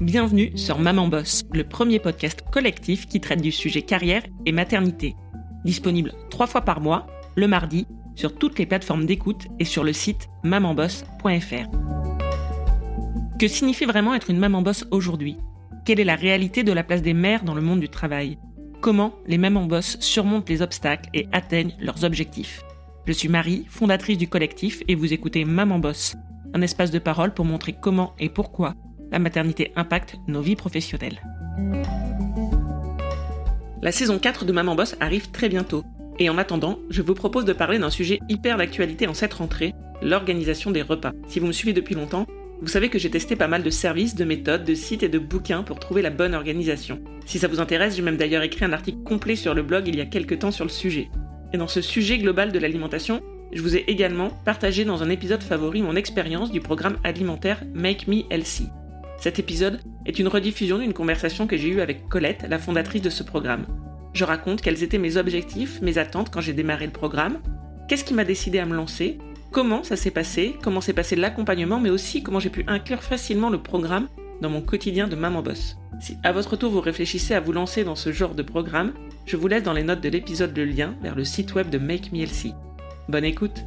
Bienvenue sur Maman Boss, le premier podcast collectif qui traite du sujet carrière et maternité. Disponible trois fois par mois, le mardi, sur toutes les plateformes d'écoute et sur le site mamanboss.fr. Que signifie vraiment être une maman boss aujourd'hui? Quelle est la réalité de la place des mères dans le monde du travail? Comment les mamans boss surmontent les obstacles et atteignent leurs objectifs? Je suis Marie, fondatrice du collectif, et vous écoutez Maman Boss, un espace de parole pour montrer comment et pourquoi la maternité impacte nos vies professionnelles. La saison 4 de Maman Boss arrive très bientôt. Et en attendant, je vous propose de parler d'un sujet hyper d'actualité en cette rentrée, l'organisation des repas. Si vous me suivez depuis longtemps, vous savez que j'ai testé pas mal de services, de méthodes, de sites et de bouquins pour trouver la bonne organisation. Si ça vous intéresse, j'ai même d'ailleurs écrit un article complet sur le blog il y a quelques temps sur le sujet. Et dans ce sujet global de l'alimentation, je vous ai également partagé dans un épisode favori mon expérience du programme alimentaire Make Me Healthy. Cet épisode est une rediffusion d'une conversation que j'ai eue avec Colette, la fondatrice de ce programme. Je raconte quels étaient mes objectifs, mes attentes quand j'ai démarré le programme, qu'est-ce qui m'a décidé à me lancer, comment ça s'est passé, comment s'est passé l'accompagnement, mais aussi comment j'ai pu inclure facilement le programme dans mon quotidien de maman boss. Si à votre tour vous réfléchissez à vous lancer dans ce genre de programme, je vous laisse dans les notes de l'épisode le lien vers le site web de Make Me Healthy. Bonne écoute!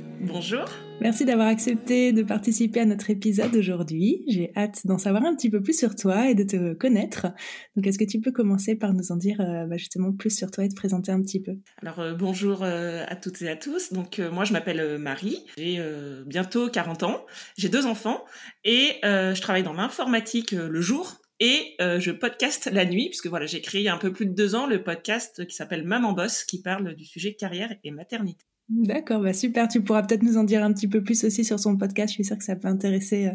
Bonjour Merci d'avoir accepté de participer à notre épisode aujourd'hui. J'ai hâte d'en savoir un petit peu plus sur toi et de te connaître. Donc, est-ce que tu peux commencer par nous en dire euh, bah, justement plus sur toi et te présenter un petit peu? Alors, euh, bonjour euh, à toutes et à tous. Donc, moi, je m'appelle Marie. J'ai bientôt 40 ans. J'ai deux enfants et je travaille dans l'informatique le jour et je podcast la nuit, puisque voilà, j'ai créé il y a un peu plus de deux ans le podcast qui s'appelle Maman Boss, qui parle du sujet carrière et maternité. D'accord, bah super. Tu pourras peut-être nous en dire un petit peu plus aussi sur son podcast. Je suis sûre que ça peut intéresser euh,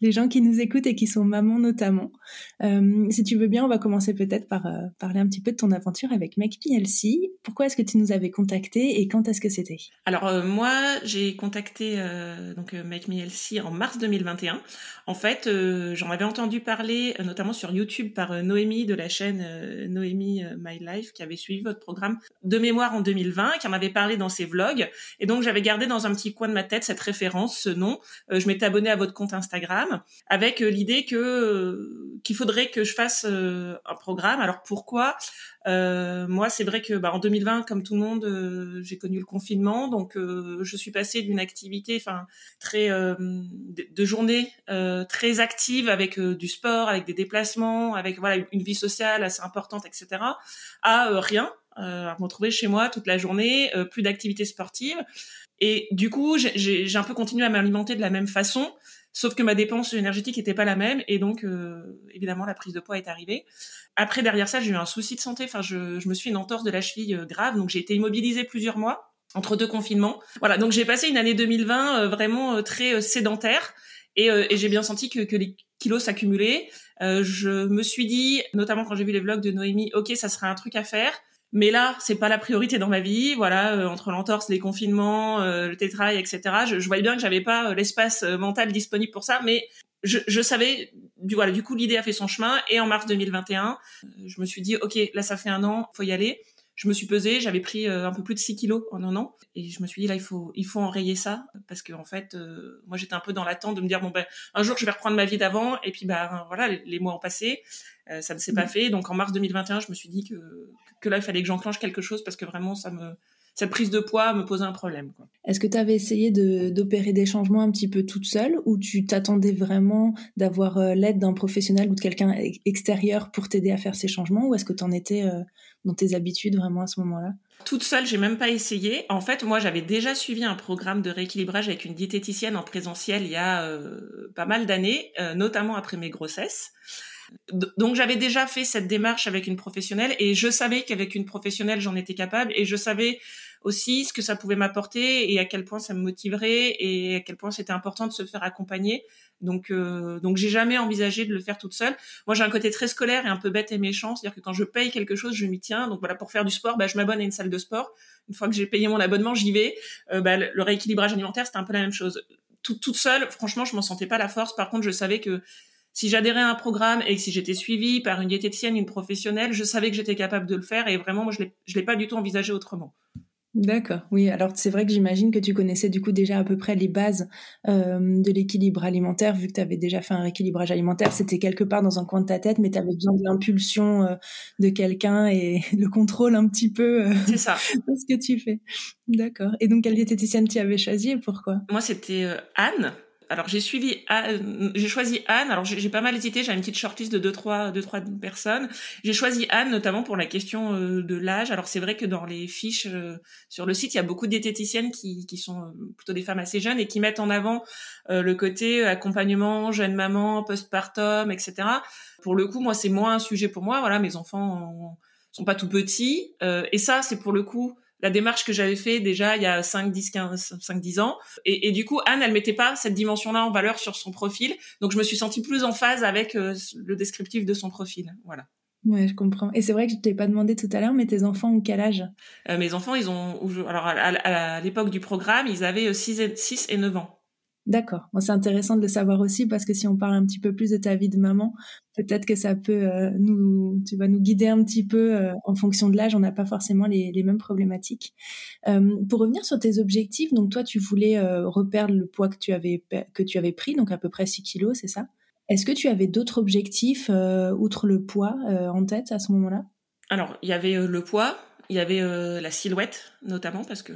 les gens qui nous écoutent et qui sont mamans notamment. Euh, si tu veux bien, on va commencer peut-être par euh, parler un petit peu de ton aventure avec Make PLC. Pourquoi est-ce que tu nous avais contacté et quand est-ce que c'était? Alors moi, j'ai contacté donc Make Me LC en mars 2021. En fait, j'en avais entendu parler notamment sur YouTube par Noémie de la chaîne Noémie My Life qui avait suivi votre programme de mémoire en 2020, qui en avait parlé dans ses vlogs et donc j'avais gardé dans un petit coin de ma tête cette référence, ce nom. Euh, je m'étais abonnée à votre compte Instagram avec euh, l'idée que euh, qu'il faudrait que je fasse un programme. Alors pourquoi? Moi, c'est vrai que bah, en 2020, comme tout le monde, j'ai connu le confinement, donc je suis passée d'une activité, enfin très de, de, journée très active avec du sport, avec des déplacements, avec voilà une vie sociale assez importante, etc., à rien à me retrouver chez moi toute la journée, euh, plus d'activités sportives. Et du coup, j'ai un peu continué à m'alimenter de la même façon, sauf que ma dépense énergétique n'était pas la même. Et donc, euh, évidemment, la prise de poids est arrivée. Après, derrière ça, j'ai eu un souci de santé. Enfin, je, je me suis une entorse de la cheville euh, grave. Donc, j'ai été immobilisée plusieurs mois entre deux confinements. Voilà, donc j'ai passé une année 2020 euh, vraiment très sédentaire. Et, et j'ai bien senti que, que les kilos s'accumulaient. je me suis dit, notamment quand j'ai vu les vlogs de Noémie, ok, ça serait un truc à faire. Mais là, c'est pas la priorité dans ma vie. Voilà, euh, entre l'entorse, les confinements, euh, le télétravail, etc. Je, je voyais bien que j'avais pas euh, l'espace mental disponible pour ça, mais je, je, savais. Du voilà, du coup, l'idée a fait son chemin. Et en mars 2021, je me suis dit, ok, là, ça fait un an, faut y aller. Je me suis pesée, j'avais pris un peu plus de 6 kilos en un an, et je me suis dit là, il faut, il faut enrayer ça parce que en fait, moi, j'étais un peu dans l'attente de me dire bon ben, un jour, je vais reprendre ma vie d'avant, et puis ben voilà, les, les mois ont passé. Euh, ça ne s'est pas mm. fait. Donc en mars 2021, je me suis dit que, que là, il fallait que j'enclenche quelque chose parce que vraiment, ça me, cette prise de poids me posait un problème. Est-ce que tu avais essayé d'opérer des changements un petit peu toute seule ou tu t'attendais vraiment d'avoir euh, l'aide d'un professionnel ou de quelqu'un extérieur pour t'aider à faire ces changements ou est-ce que tu en étais euh, dans tes habitudes vraiment à ce moment-là? Toute seule, j'ai même pas essayé. En fait, moi, j'avais déjà suivi un programme de rééquilibrage avec une diététicienne en présentiel il y a pas mal d'années, notamment après mes grossesses. Donc j'avais déjà fait cette démarche avec une professionnelle et je savais qu'avec une professionnelle j'en étais capable et je savais aussi ce que ça pouvait m'apporter et à quel point ça me motiverait et à quel point c'était important de se faire accompagner. Donc euh, donc j'ai jamais envisagé de le faire toute seule. Moi j'ai un côté très scolaire et un peu bête et méchant, c'est-à-dire que quand je paye quelque chose, je m'y tiens. Donc voilà pour faire du sport, bah, je m'abonne à une salle de sport. Une fois que j'ai payé mon abonnement, j'y vais. Euh, bah, le rééquilibrage alimentaire, c'était un peu la même chose. toute seule, franchement, je m'en sentais pas la force. Par contre, je savais que si j'adhérais à un programme et que si j'étais suivie par une diététicienne, une professionnelle, je savais que j'étais capable de le faire et vraiment, moi, je l'ai, l'ai pas du tout envisagé autrement. D'accord, oui. Alors c'est vrai que j'imagine que tu connaissais du coup déjà à peu près les bases euh, de l'équilibre alimentaire, vu que tu avais déjà fait un rééquilibrage alimentaire. C'était quelque part dans un coin de ta tête, mais tu avais besoin de l'impulsion euh, de quelqu'un et le contrôle un petit peu euh, c'est ça. de ce que tu fais. D'accord. Et donc quelle diététicienne tu avais choisi et pourquoi? Moi c'était Anne alors j'ai suivi, j'ai choisi Anne. Alors j'ai pas mal hésité. J'ai une petite shortlist de deux trois, deux trois personnes. J'ai choisi Anne notamment pour la question euh, de l'âge. Alors c'est vrai que dans les fiches euh, sur le site, il y a beaucoup de diététiciennes qui, qui sont euh, plutôt des femmes assez jeunes et qui mettent en avant le côté accompagnement, jeune maman, postpartum, etc. Pour le coup, moi c'est moins un sujet pour moi. Voilà, mes enfants sont pas tout petits et ça c'est pour le coup la démarche que j'avais fait déjà il y a 5, 10, 15, 5, 10 ans. Et, et du coup, Anne, elle mettait pas cette dimension-là en valeur sur son profil. Donc, je me suis sentie plus en phase avec euh, le descriptif de son profil. Voilà. Ouais, je comprends. Et c'est vrai que je t'ai pas demandé tout à l'heure, mais tes enfants ont quel âge? Euh, Mes enfants, ils ont, alors à, l'époque du programme, ils avaient 6 euh, et, 6 et 9 ans. D'accord. c'est intéressant de le savoir aussi parce que si on parle un petit peu plus de ta vie de maman, peut-être que ça peut euh, nous, tu vas nous guider un petit peu euh, en fonction de l'âge. On n'a pas forcément les, mêmes problématiques. Euh, pour revenir sur tes objectifs, donc toi, tu voulais reperdre le poids que tu avais que tu avais pris, donc à peu près 6 kilos, c'est ça? Est-ce que tu avais d'autres objectifs outre le poids en tête à ce moment-là? Alors, il y avait le poids, il y avait euh, la silhouette, notamment, parce que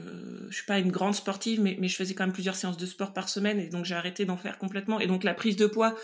je suis pas une grande sportive, mais, mais je faisais quand même plusieurs séances de sport par semaine, et donc j'ai arrêté d'en faire complètement. Et donc la prise de poids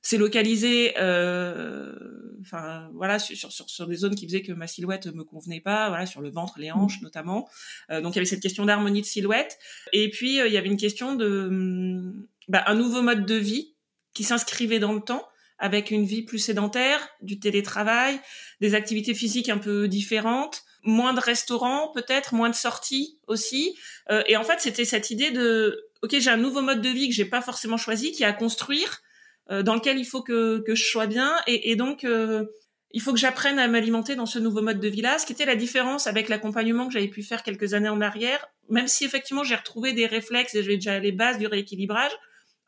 s'est localisée, euh, enfin voilà, sur, sur, sur, des zones qui faisaient que ma silhouette me convenait pas, voilà, sur le ventre, les hanches mmh. notamment. Euh, donc il y avait cette question d'harmonie de silhouette. Et puis il y avait une question de hum, bah, un nouveau mode de vie qui s'inscrivait dans le temps avec une vie plus sédentaire, du télétravail, des activités physiques un peu différentes, moins de restaurants peut-être, moins de sorties aussi. Euh, et en fait, c'était cette idée de, ok, j'ai un nouveau mode de vie que j'ai pas forcément choisi, qui est à construire, euh, dans lequel il faut que, que je sois bien, et, et donc euh, il faut que j'apprenne à m'alimenter dans ce nouveau mode de vie-là. Ce qui était la différence avec l'accompagnement que j'avais pu faire quelques années en arrière, même si effectivement j'ai retrouvé des réflexes et j'ai déjà les bases du rééquilibrage.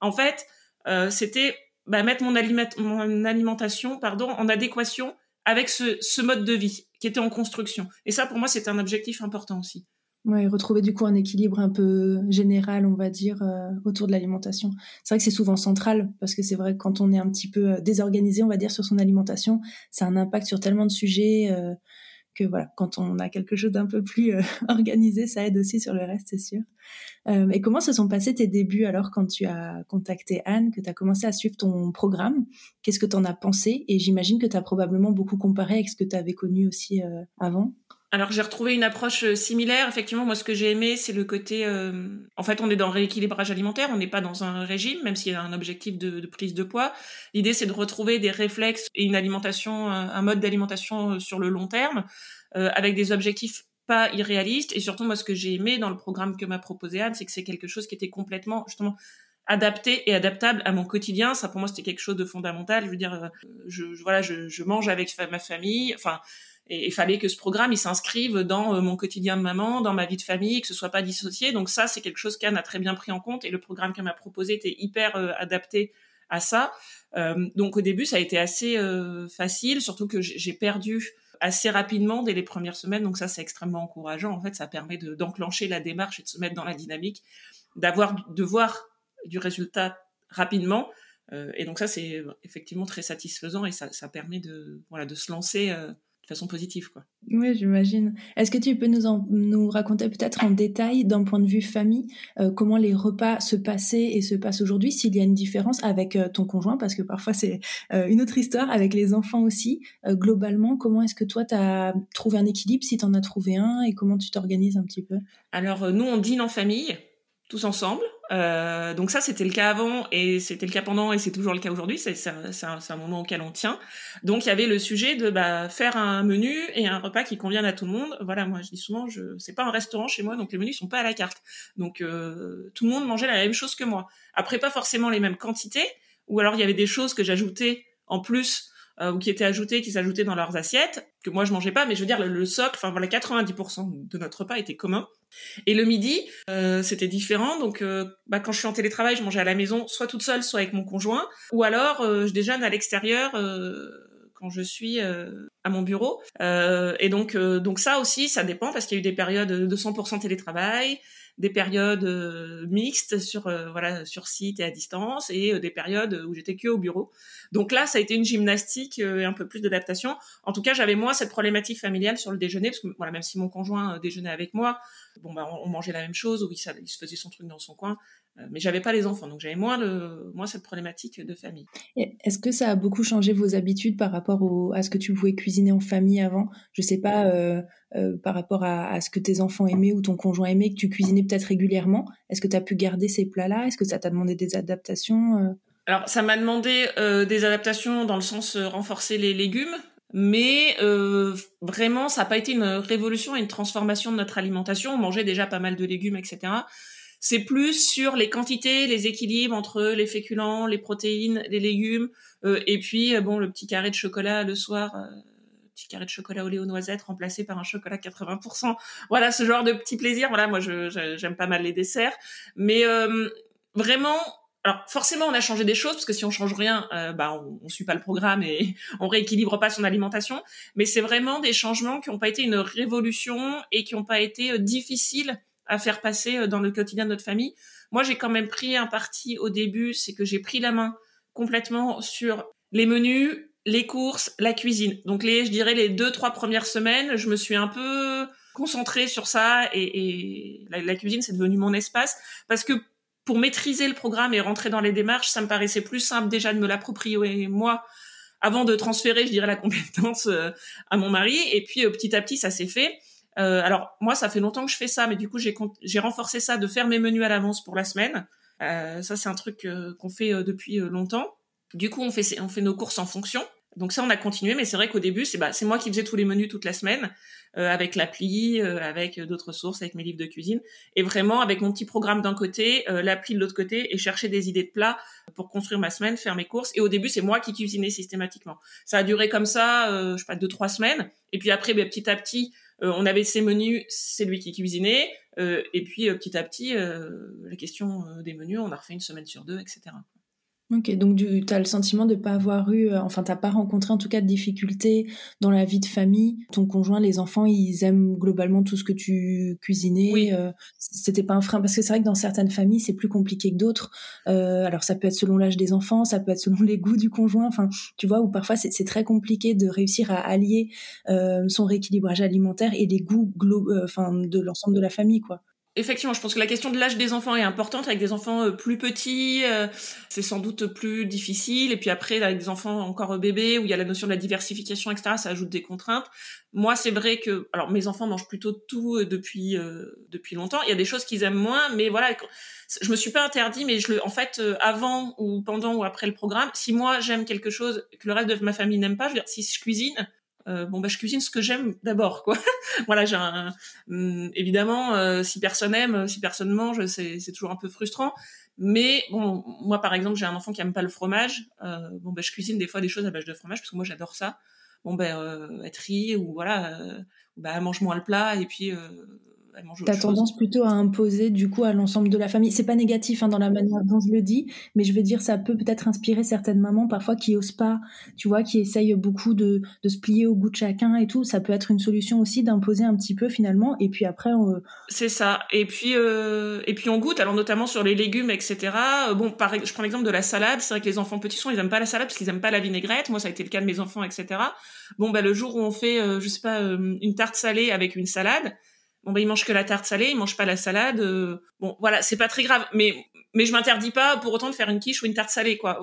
En fait, euh, c'était bah, mettre mon, aliment, mon alimentation, pardon, en adéquation avec ce, ce mode de vie qui était en construction. Et ça, pour moi, c'est un objectif important aussi. Oui, retrouver du coup un équilibre un peu général, on va dire, euh, autour de l'alimentation. C'est vrai que c'est souvent central, parce que c'est vrai que quand on est un petit peu euh, désorganisé, on va dire, sur son alimentation, ça a un impact sur tellement de sujets euh, que voilà, quand on a quelque chose d'un peu plus organisé, ça aide aussi sur le reste, c'est sûr. et comment se sont passés tes débuts alors quand tu as contacté Anne, que tu as commencé à suivre ton programme? Qu'est-ce que tu en as pensé? Et j'imagine que tu as probablement beaucoup comparé avec ce que tu avais connu aussi avant. Alors j'ai retrouvé une approche euh, similaire. Effectivement, moi ce que j'ai aimé, c'est le côté. Euh, en fait, on est dans rééquilibrage alimentaire, on n'est pas dans un régime, même s'il y a un objectif de, prise de poids. L'idée, c'est de retrouver des réflexes et une alimentation, un mode d'alimentation euh, sur le long terme, avec des objectifs pas irréalistes. Et surtout, moi, ce que j'ai aimé dans le programme que m'a proposé Anne, c'est que c'est quelque chose qui était complètement justement adapté et adaptable à mon quotidien. Ça, pour moi, c'était quelque chose de fondamental. Je veux dire, je, voilà, je, je mange avec ma famille. Enfin et il fallait que ce programme il s'inscrive dans euh, mon quotidien de maman, dans ma vie de famille, que ce soit pas dissocié. Donc ça, c'est quelque chose qu'Anne a très bien pris en compte et le programme qu'elle m'a proposé était hyper euh, adapté à ça. Euh, donc au début, ça a été assez facile, surtout que j'ai perdu assez rapidement dès les premières semaines. Donc ça, c'est extrêmement encourageant. En fait, ça permet d'enclencher la démarche et de se mettre dans la dynamique, d'avoir, de voir du résultat rapidement. et donc ça, c'est effectivement très satisfaisant et ça, ça permet de, voilà, de se lancer façon positive. Quoi. Oui, j'imagine. Est-ce que tu peux nous, en, nous raconter peut-être en détail, d'un point de vue famille, euh, comment les repas se passaient et se passent aujourd'hui, s'il y a une différence avec euh, ton conjoint, parce que parfois c'est euh, une autre histoire, avec les enfants aussi. globalement, comment est-ce que toi, tu as trouvé un équilibre, si tu en as trouvé un, et comment tu t'organises un petit peu? Alors, nous, on dîne en famille tous ensemble. Euh, donc ça, c'était le cas avant et c'était le cas pendant et c'est toujours le cas aujourd'hui. C'est un, un, moment auquel on tient. Donc il y avait le sujet de bah, faire un menu et un repas qui convienne à tout le monde. Voilà, moi je dis souvent, je c'est pas un restaurant chez moi, donc les menus sont pas à la carte. Donc euh, tout le monde mangeait la même chose que moi. Après, pas forcément les mêmes quantités, ou alors il y avait des choses que j'ajoutais en plus euh, ou qui étaient ajoutées, qui s'ajoutaient dans leurs assiettes, que moi je mangeais pas, mais je veux dire le, socle, enfin voilà, 90% de notre repas était commun. Et le midi, euh, c'était différent. Donc, euh, bah, quand je suis en télétravail, je mangeais à la maison, soit toute seule, soit avec mon conjoint, ou alors je déjeune à l'extérieur quand je suis à mon bureau. et donc, donc ça aussi, ça dépend parce qu'il y a eu des périodes de 100% télétravail, des périodes euh, mixtes sur euh, voilà sur site et à distance et euh, des périodes où j'étais que au bureau. Donc là, ça a été une gymnastique et un peu plus d'adaptation. En tout cas, j'avais moins cette problématique familiale sur le déjeuner parce que voilà, même si mon conjoint déjeunait avec moi, bon bah on, mangeait la même chose ou il, il se faisait son truc dans son coin. Euh, mais j'avais pas les enfants, donc j'avais moins, le, moins cette problématique de famille. Est-ce que ça a beaucoup changé vos habitudes par rapport au, à ce que tu pouvais cuisiner en famille avant? Je sais pas, euh, euh, par rapport à, à, ce que tes enfants aimaient ou ton conjoint aimait, que tu cuisinais peut-être régulièrement. Est-ce que tu as pu garder ces plats-là? Est-ce que ça t'a demandé des adaptations Alors, ça m'a demandé des adaptations dans le sens renforcer les légumes, mais vraiment, ça n'a pas été une révolution et une transformation de notre alimentation. On mangeait déjà pas mal de légumes, etc. C'est plus sur les quantités, les équilibres entre les féculents, les protéines, les légumes, euh, et puis euh, bon le petit carré de chocolat le soir, euh, petit carré de chocolat au lait aux noisettes remplacé par un chocolat 80%. Voilà ce genre de petits plaisirs. Voilà moi j'aime pas mal les desserts, mais vraiment alors forcément, on a changé des choses parce que si on change rien, bah on, on suit pas le programme et on rééquilibre pas son alimentation. Mais c'est vraiment des changements qui n'ont pas été une révolution et qui n'ont pas été difficiles à faire passer euh, dans le quotidien de notre famille. Moi, j'ai quand même pris un parti au début, c'est que j'ai pris la main complètement sur les menus, les courses, la cuisine. Donc les, je dirais les deux trois premières semaines, je me suis un peu concentrée sur ça et, et la, cuisine c'est devenu mon espace parce que pour maîtriser le programme et rentrer dans les démarches, ça me paraissait plus simple déjà de me l'approprier moi avant de transférer, je dirais, la compétence euh, à mon mari. Et puis euh, petit à petit, ça s'est fait. Euh, alors moi, ça fait longtemps que je fais ça, mais du coup, j'ai renforcé ça de faire mes menus à l'avance pour la semaine. Ça, c'est un truc qu'on fait depuis longtemps. Du coup, on fait, on fait nos courses en fonction. Donc ça, on a continué, mais c'est vrai qu'au début, c'est bah, moi qui faisais tous les menus toute la semaine, euh, avec l'appli, avec d'autres sources, avec mes livres de cuisine, et vraiment avec mon petit programme d'un côté, l'appli de l'autre côté, et chercher des idées de plats pour construire ma semaine, faire mes courses. Et au début, c'est moi qui cuisinais systématiquement. Ça a duré comme ça, je sais pas, deux trois semaines. Et puis après, bah, petit à petit, euh, on avait ses menus, c'est lui qui cuisinait. Euh, et puis euh, petit à petit, la question des menus, on a refait une semaine sur deux, etc. Ok, donc tu as le sentiment de ne pas avoir eu, euh, enfin, tu n'as pas rencontré en tout cas de difficultés dans la vie de famille. Ton conjoint, les enfants, ils aiment globalement tout ce que tu cuisinais. Oui. Euh, c'était pas un frein parce que c'est vrai que dans certaines familles, c'est plus compliqué que d'autres. Euh, alors, ça peut être selon l'âge des enfants, ça peut être selon les goûts du conjoint. Enfin, tu vois, ou parfois c'est très compliqué de réussir à allier euh, son rééquilibrage alimentaire et les goûts euh, enfin, de l'ensemble de la famille, quoi effectivement, je pense que la question de l'âge des enfants est importante. Avec des enfants euh, plus petits, euh, c'est sans doute plus difficile. Et puis après, avec des enfants encore bébés, où il y a la notion de la diversification, etc., ça ajoute des contraintes. Moi, c'est vrai que, alors mes enfants mangent plutôt tout euh, depuis depuis longtemps. Il y a des choses qu'ils aiment moins, mais voilà, je me suis pas interdit, mais je le, en fait, avant ou pendant ou après le programme, si moi j'aime quelque chose que le reste de ma famille n'aime pas, je veux dire, si je cuisine, euh, bon bah je cuisine ce que j'aime d'abord quoi. Voilà j'ai un hum, évidemment euh, si personne aime si personne mange c'est c'est toujours un peu frustrant. Mais bon moi par exemple j'ai un enfant qui aime pas le fromage. Euh, bon bah je cuisine des fois des choses à base de fromage parce que moi j'adore ça. Bon ben bah, être ri ou voilà bah mange moins le plat et puis T'as tendance plutôt à imposer du coup à l'ensemble de la famille. C'est pas négatif hein, dans la manière dont je le dis, mais je veux dire ça peut peut-être inspirer certaines mamans parfois qui osent pas, tu vois, qui essayent beaucoup de, de se plier au goût de chacun et tout. Ça peut être une solution aussi d'imposer un petit peu finalement, et puis après. On... C'est ça. Et puis euh, et puis on goûte. Alors notamment sur les légumes, etc. Euh, bon, par, je prends l'exemple de la salade. C'est vrai que les enfants petits sont, ils aiment pas la salade parce qu'ils aiment pas la vinaigrette. Moi, ça a été le cas de mes enfants, etc. Bon, bah le jour où on fait, euh, je sais pas, une tarte salée avec une salade bon bah il mange que la tarte salée, il mange pas la salade. Euh, bon voilà, c'est pas très grave, mais mais je m'interdis pas pour autant de faire une quiche ou une tarte salée, quoi,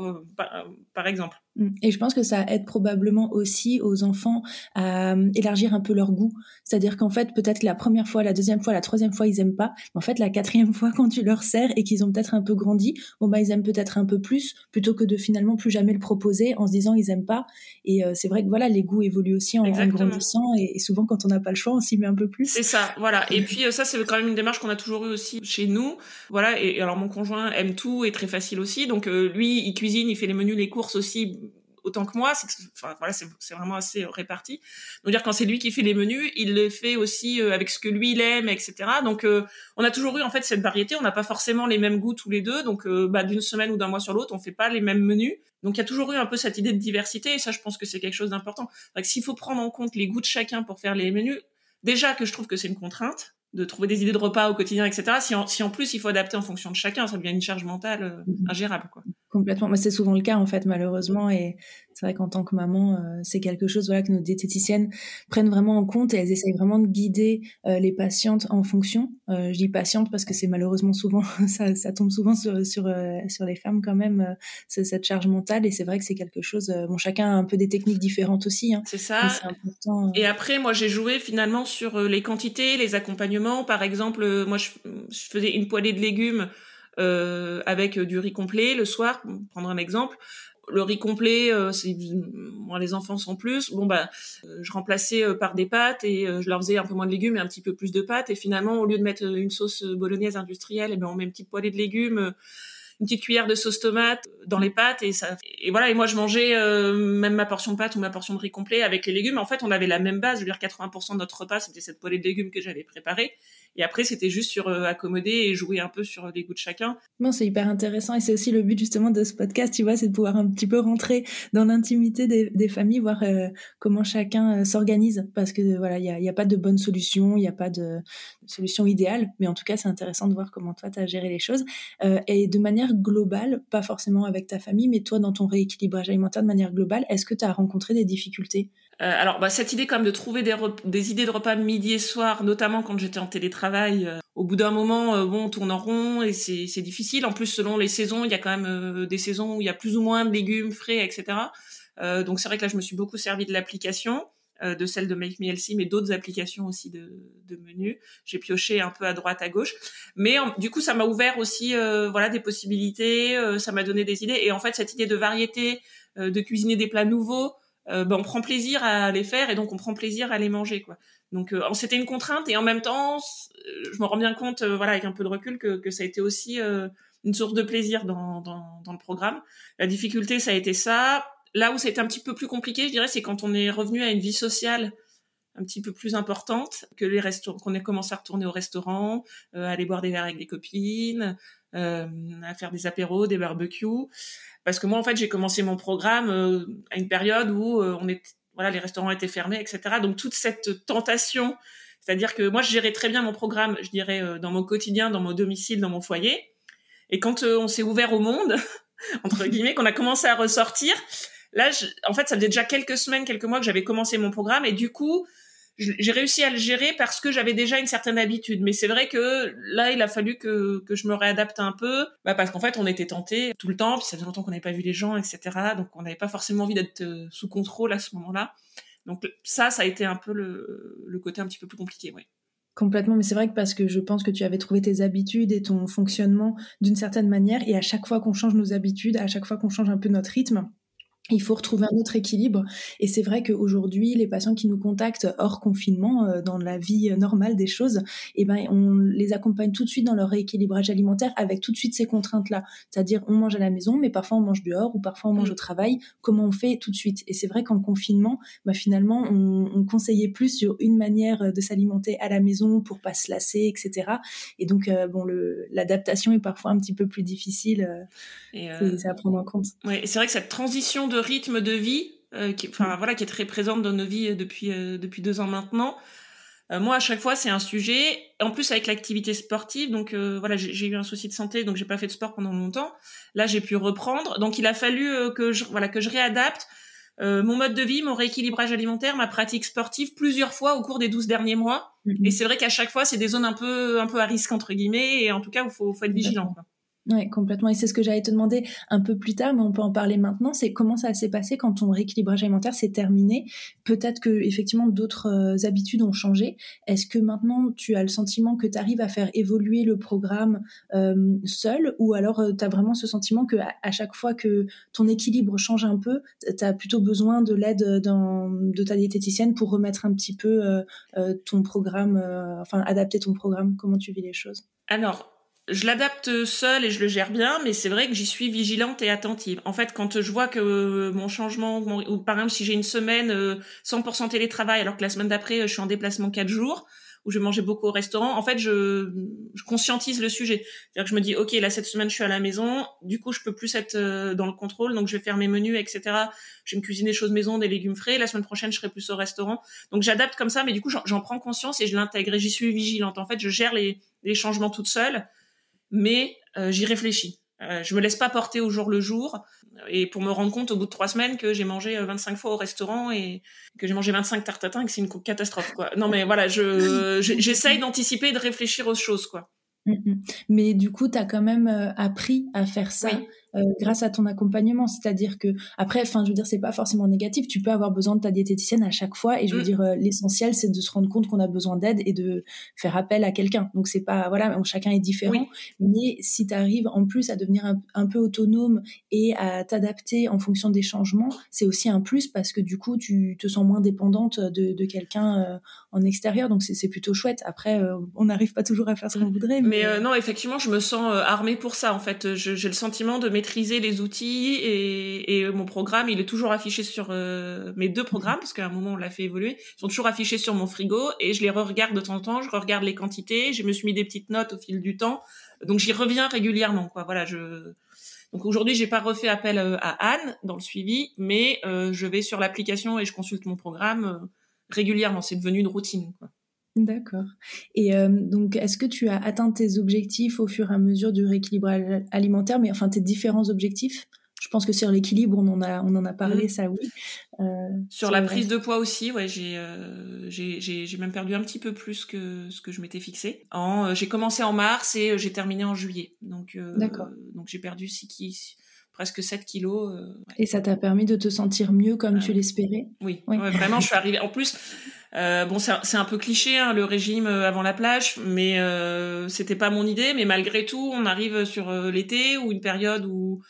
par exemple. Mm. Et je pense que ça aide probablement aussi aux enfants à euh, élargir un peu leur goût. C'est-à-dire qu'en fait, peut-être la première fois, la deuxième fois, la troisième fois, ils aiment pas. Mais en fait, la quatrième fois, quand tu leur sers et qu'ils ont peut-être un peu grandi, bon bah ils aiment peut-être un peu plus, plutôt que de finalement plus jamais le proposer en se disant ils aiment pas. Et euh, c'est vrai que voilà, les goûts évoluent aussi en, grandissant. Et, souvent, quand on n'a pas le choix, on s'y met un peu plus. C'est ça, voilà. Et puis euh, ça, c'est quand même une démarche qu'on a toujours eu aussi chez nous. Voilà. Et, alors mon conjoint aime tout et très facile aussi. Donc lui, il cuisine, il fait les menus, les courses aussi autant que moi. C'est enfin, voilà, c'est vraiment assez réparti. Donc dire quand c'est lui qui fait les menus, il les fait aussi euh, avec ce que lui il aime, etc. Donc euh, on a toujours eu en fait cette variété. On n'a pas forcément les mêmes goûts tous les deux. Donc euh, bah, d'une semaine ou d'un mois sur l'autre, on fait pas les mêmes menus. Donc il y a toujours eu un peu cette idée de diversité et ça, je pense que c'est quelque chose d'important. S'il faut prendre en compte les goûts de chacun pour faire les menus, déjà que je trouve que c'est une contrainte de trouver des idées de repas au quotidien, etc. Si en, si en plus il faut adapter en fonction de chacun, ça devient une charge mentale mmh ingérable. Quoi. Complètement. Mais c'est souvent le cas, en fait, malheureusement. Et c'est vrai qu'en tant que maman, euh, c'est quelque chose voilà, que nos diététiciennes prennent vraiment en compte et elles essayent vraiment de guider euh, les patientes en fonction. Euh, je dis patientes parce que c'est malheureusement souvent, ça, ça, tombe souvent sur, sur, sur les femmes quand même, cette charge mentale. Et c'est vrai que c'est quelque chose. bon, chacun a un peu des techniques différentes aussi. Hein, c'est ça. Important, et après, moi, j'ai joué finalement sur les quantités, les accompagnements. Par exemple, moi, je, je faisais une poêlée de légumes euh, avec du riz complet le soir, pour prendre un exemple. Le riz complet, euh, c'est moi les enfants sont plus. Bon bah, euh, je remplaçais par des pâtes et je leur faisais un peu moins de légumes et un petit peu plus de pâtes. Et finalement, au lieu de mettre une sauce bolognaise industrielle, eh ben on met une petite poêlée de légumes une petite cuillère de sauce tomate dans les pâtes et ça et voilà et moi je mangeais même ma portion de pâtes ou ma portion de riz complet avec les légumes en fait on avait la même base je veux dire 80% de notre repas c'était cette poêlée de légumes que j'avais préparée et après, c'était juste sur euh, accommoder et jouer un peu sur les goûts de chacun. Bon, c'est hyper intéressant et c'est aussi le but justement de ce podcast, tu vois, c'est de pouvoir un petit peu rentrer dans l'intimité des, familles, voir euh, comment chacun euh, s'organise. Parce que voilà, il n'y y a, pas de bonne solution, il n'y a pas de solution idéale, mais en tout cas, c'est intéressant de voir comment toi, tu as géré les choses. et de manière globale, pas forcément avec ta famille, mais toi, dans ton rééquilibrage alimentaire de manière globale, est-ce que tu as rencontré des difficultés? Euh, alors, bah, cette idée quand même de trouver des, des, idées de repas midi et soir, notamment quand j'étais en télétravail, euh, au bout d'un moment, euh, bon, on tourne en rond et c'est difficile. En plus, selon les saisons, il y a quand même des saisons où il y a plus ou moins de légumes frais, etc. donc c'est vrai que là, je me suis beaucoup servi de l'application, de celle de Make Me Healthy, mais d'autres applications aussi de, de menus. J'ai pioché un peu à droite, à gauche, mais du coup, ça m'a ouvert aussi, voilà, des possibilités. ça m'a donné des idées et en fait, cette idée de variété, de cuisiner des plats nouveaux. Euh, ben, on prend plaisir à les faire et donc on prend plaisir à les manger quoi. Donc euh, c'était une contrainte et en même temps je me rends bien compte euh, voilà avec un peu de recul que, que ça a été aussi une source de plaisir dans, dans, dans, le programme. La difficulté ça a été ça. Là où ça a été un petit peu plus compliqué, je dirais, c'est quand on est revenu à une vie sociale un petit peu plus importante que les restaurants, qu'on ait commencé à retourner au restaurant, euh, aller boire des verres avec des copines, euh, à faire des apéros, des barbecues. Parce que moi, en fait, j'ai commencé mon programme euh, à une période où euh, on est, voilà, les restaurants étaient fermés, etc. Donc toute cette tentation, c'est-à-dire que moi, je gérais très bien mon programme, je dirais, euh, dans mon quotidien, dans mon domicile, dans mon foyer. Et quand on s'est ouvert au monde, entre guillemets, qu'on a commencé à ressortir, là, en fait, ça faisait déjà quelques semaines, quelques mois que j'avais commencé mon programme, et du coup, j'ai réussi à le gérer parce que j'avais déjà une certaine habitude. Mais c'est vrai que là, il a fallu que, que je me réadapte un peu, bah parce qu'en fait, on était tenté tout le temps, puis ça faisait longtemps qu'on n'avait pas vu les gens, etc. Donc, on n'avait pas forcément envie d'être euh, sous contrôle à ce moment-là. Donc, ça, ça a été un peu le, le côté un petit peu plus compliqué, oui. Complètement, mais c'est vrai que parce que je pense que tu avais trouvé tes habitudes et ton fonctionnement d'une certaine manière, et à chaque fois qu'on change nos habitudes, à chaque fois qu'on change un peu notre rythme, il faut retrouver un autre équilibre. Et c'est vrai qu'aujourd'hui, les patients qui nous contactent hors confinement, euh, dans la vie normale des choses, eh ben, on les accompagne tout de suite dans leur rééquilibrage alimentaire avec tout de suite ces contraintes-là. C'est-à-dire, on mange à la maison, mais parfois on mange dehors ou parfois on mange au travail. Comment on fait tout de suite? Et c'est vrai qu'en confinement, bah, finalement, on, on, conseillait plus sur une manière de s'alimenter à la maison pour pas se lasser, etc. Et donc, euh, bon, l'adaptation est parfois un petit peu plus difficile. Euh, c'est à prendre en compte. Ouais, c'est vrai que cette transition de rythme de vie, euh, qui, enfin voilà, qui est très présente dans nos vies euh, depuis euh, depuis deux ans maintenant. moi, à chaque fois, c'est un sujet. En plus, avec l'activité sportive, donc voilà, j'ai eu un souci de santé, donc j'ai pas fait de sport pendant longtemps. Là, j'ai pu reprendre. Donc, il a fallu que je voilà que je réadapte mon mode de vie, mon rééquilibrage alimentaire, ma pratique sportive plusieurs fois au cours des 12 derniers mois. Mm-hmm. Et c'est vrai qu'à chaque fois, c'est des zones un peu un peu à risque entre guillemets. Et en tout cas, il faut, faut être vigilant. Quoi. Oui, complètement. Et c'est ce que j'allais te demander un peu plus tard, mais on peut en parler maintenant. C'est comment ça s'est passé quand ton rééquilibrage alimentaire s'est terminé? Peut-être que effectivement d'autres euh, habitudes ont changé. Est-ce que maintenant tu as le sentiment que tu arrives à faire évoluer le programme euh, seul, ou alors euh, tu as vraiment ce sentiment que à, chaque fois que ton équilibre change un peu, tu as plutôt besoin de l'aide de ta diététicienne pour remettre un petit peu ton programme, enfin adapter ton programme? Comment tu vis les choses? Alors je l'adapte seule et je le gère bien, mais c'est vrai que j'y suis vigilante et attentive. En fait, quand je vois que mon changement, ou par exemple si j'ai une semaine 100% euh, télétravail, alors que la semaine d'après je suis en déplacement 4 jours, où je mangeais beaucoup au restaurant, en fait je, je conscientise le sujet. C'est-à-dire que je me dis, ok, là cette semaine je suis à la maison, du coup je peux plus être euh, dans le contrôle, donc je vais faire mes menus, etc. Je vais me cuisiner des choses maison, des légumes frais. La semaine prochaine je serai plus au restaurant. Donc j'adapte comme ça, mais du coup j'en prends conscience et je l'intègre et j'y suis vigilante. En fait, je gère les, les changements toute seule mais euh, j'y réfléchis. Euh, je me laisse pas porter au jour le jour et pour me rendre compte au bout de trois semaines que j'ai mangé 25 euh, fois au restaurant et que j'ai mangé 25 tartes et que c'est une catastrophe quoi. Non mais voilà, je j'essaye d'anticiper et de réfléchir aux choses quoi. Mm, mm. Mais du coup, tu as quand même appris à faire ça. Euh, grâce à ton accompagnement. C'est-à-dire que après, enfin, je veux dire, c'est pas forcément négatif. Tu peux avoir besoin de ta diététicienne à chaque fois. Et je veux mm. dire, euh, l'essentiel, c'est de se rendre compte qu'on a besoin d'aide et de faire appel à quelqu'un. Donc c'est pas, voilà, chacun est différent. Mais si tu arrives en plus à devenir un, peu autonome et à t'adapter en fonction des changements, c'est aussi un plus parce que du coup, tu te sens moins dépendante de, de quelqu'un euh, en extérieur. Donc c'est plutôt chouette. Après, on n'arrive pas toujours à faire ce qu'on voudrait. Mais, mais non, effectivement, je me sens armée pour ça. En fait, j'ai le sentiment de maîtriser les outils et, mon programme, il est toujours affiché sur euh, mes deux programmes parce qu'à un moment on l'a fait évoluer. Ils sont toujours affichés sur mon frigo et je les re-regarde de temps en temps. Je regarde les quantités. Je me suis mis des petites notes au fil du temps, donc j'y reviens régulièrement. Quoi, voilà, je donc aujourd'hui, j'ai pas refait appel euh, à Anne dans le suivi, mais euh, je vais sur l'application et je consulte mon programme régulièrement. C'est devenu une routine. Quoi. D'accord. Et euh, donc, est-ce que tu as atteint tes objectifs au fur et à mesure du rééquilibrage alimentaire, mais enfin tes différents objectifs? Je pense que sur l'équilibre, on en a, on en a parlé, mmh. ça oui. Euh, sur la prise de poids aussi, ouais, euh, j'ai, même perdu un petit peu plus que ce que je m'étais fixé. En, j'ai commencé en mars et j'ai terminé en juillet. Donc, D'accord. donc j'ai perdu 6, presque 7 kilos. Et ça t'a permis de te sentir mieux comme tu l'espérais? Oui, vraiment, je suis arrivée. En plus, euh, bon, c'est un peu cliché hein, le régime euh, avant la plage, mais euh, c'était pas mon idée. Mais malgré tout, on arrive sur euh, l'été ou une période où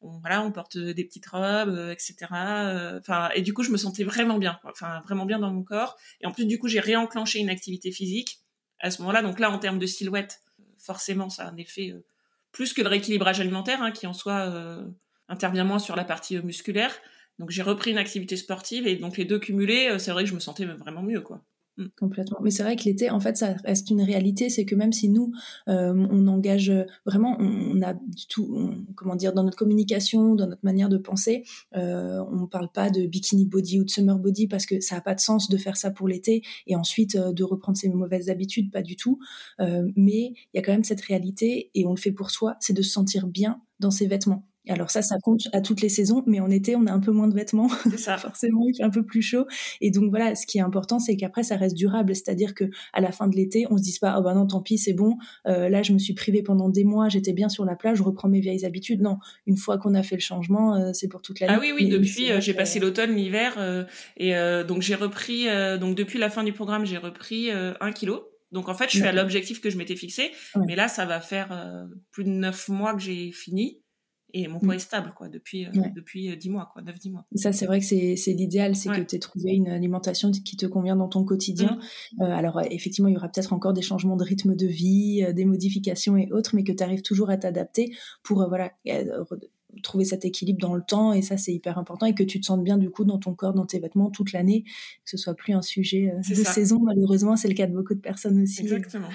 on, voilà, on porte des petites robes, etc. Enfin, et du coup, je me sentais vraiment bien, enfin vraiment bien dans mon corps. Et en plus, du coup, j'ai réenclenché une activité physique à ce moment-là. Donc là, en termes de silhouette, forcément, ça a un effet plus que le rééquilibrage alimentaire, hein, qui en soi intervient moins sur la partie musculaire. Donc j'ai repris une activité sportive et donc les deux cumulés, euh, c'est vrai que je me sentais vraiment mieux quoi. Mm. Complètement. Mais c'est vrai que l'été, en fait, ça reste une réalité. C'est que même si nous, euh, on engage vraiment, on, a du tout, comment dire, dans notre communication, dans notre manière de penser, euh, on parle pas de bikini body ou de summer body parce que ça n'a pas de sens de faire ça pour l'été et ensuite euh, de reprendre ses mauvaises habitudes, pas du tout. mais il y a quand même cette réalité et on le fait pour soi, c'est de se sentir bien dans ses vêtements alors ça, ça compte à toutes les saisons, mais en été, on a un peu moins de vêtements. Ça. Forcément, il fait un peu plus chaud. Et donc voilà, ce qui est important, c'est qu'après, ça reste durable. C'est-à-dire que à la fin de l'été, on se dise pas, oh ben non, tant pis, c'est bon. Euh, là, je me suis privée pendant des mois, j'étais bien sur la plage, je reprends mes vieilles habitudes. Non, une fois qu'on a fait le changement, euh, c'est pour toute l'année. Ah oui, oui. depuis, euh, j'ai passé l'automne, l'hiver, et donc j'ai repris. donc depuis la fin du programme, j'ai repris un kilo. Donc en fait, je suis à l'objectif que je m'étais fixé. Mais là, ça va faire plus de neuf mois que j'ai fini et mon poids mm. est stable quoi depuis euh, depuis 10 euh, mois quoi 9 10 mois. Ça c'est vrai que c'est l'idéal c'est que tu aies trouvé une alimentation qui te convient dans ton quotidien. Mm. Euh, alors effectivement, il y aura peut-être encore des changements de rythme de vie, des modifications et autres mais que tu arrives toujours à t'adapter pour voilà trouver cet équilibre dans le temps et ça c'est hyper important et que tu te sentes bien du coup dans ton corps, dans tes vêtements toute l'année, que ce soit plus un sujet de saison malheureusement, c'est le cas de beaucoup de personnes aussi. Exactement.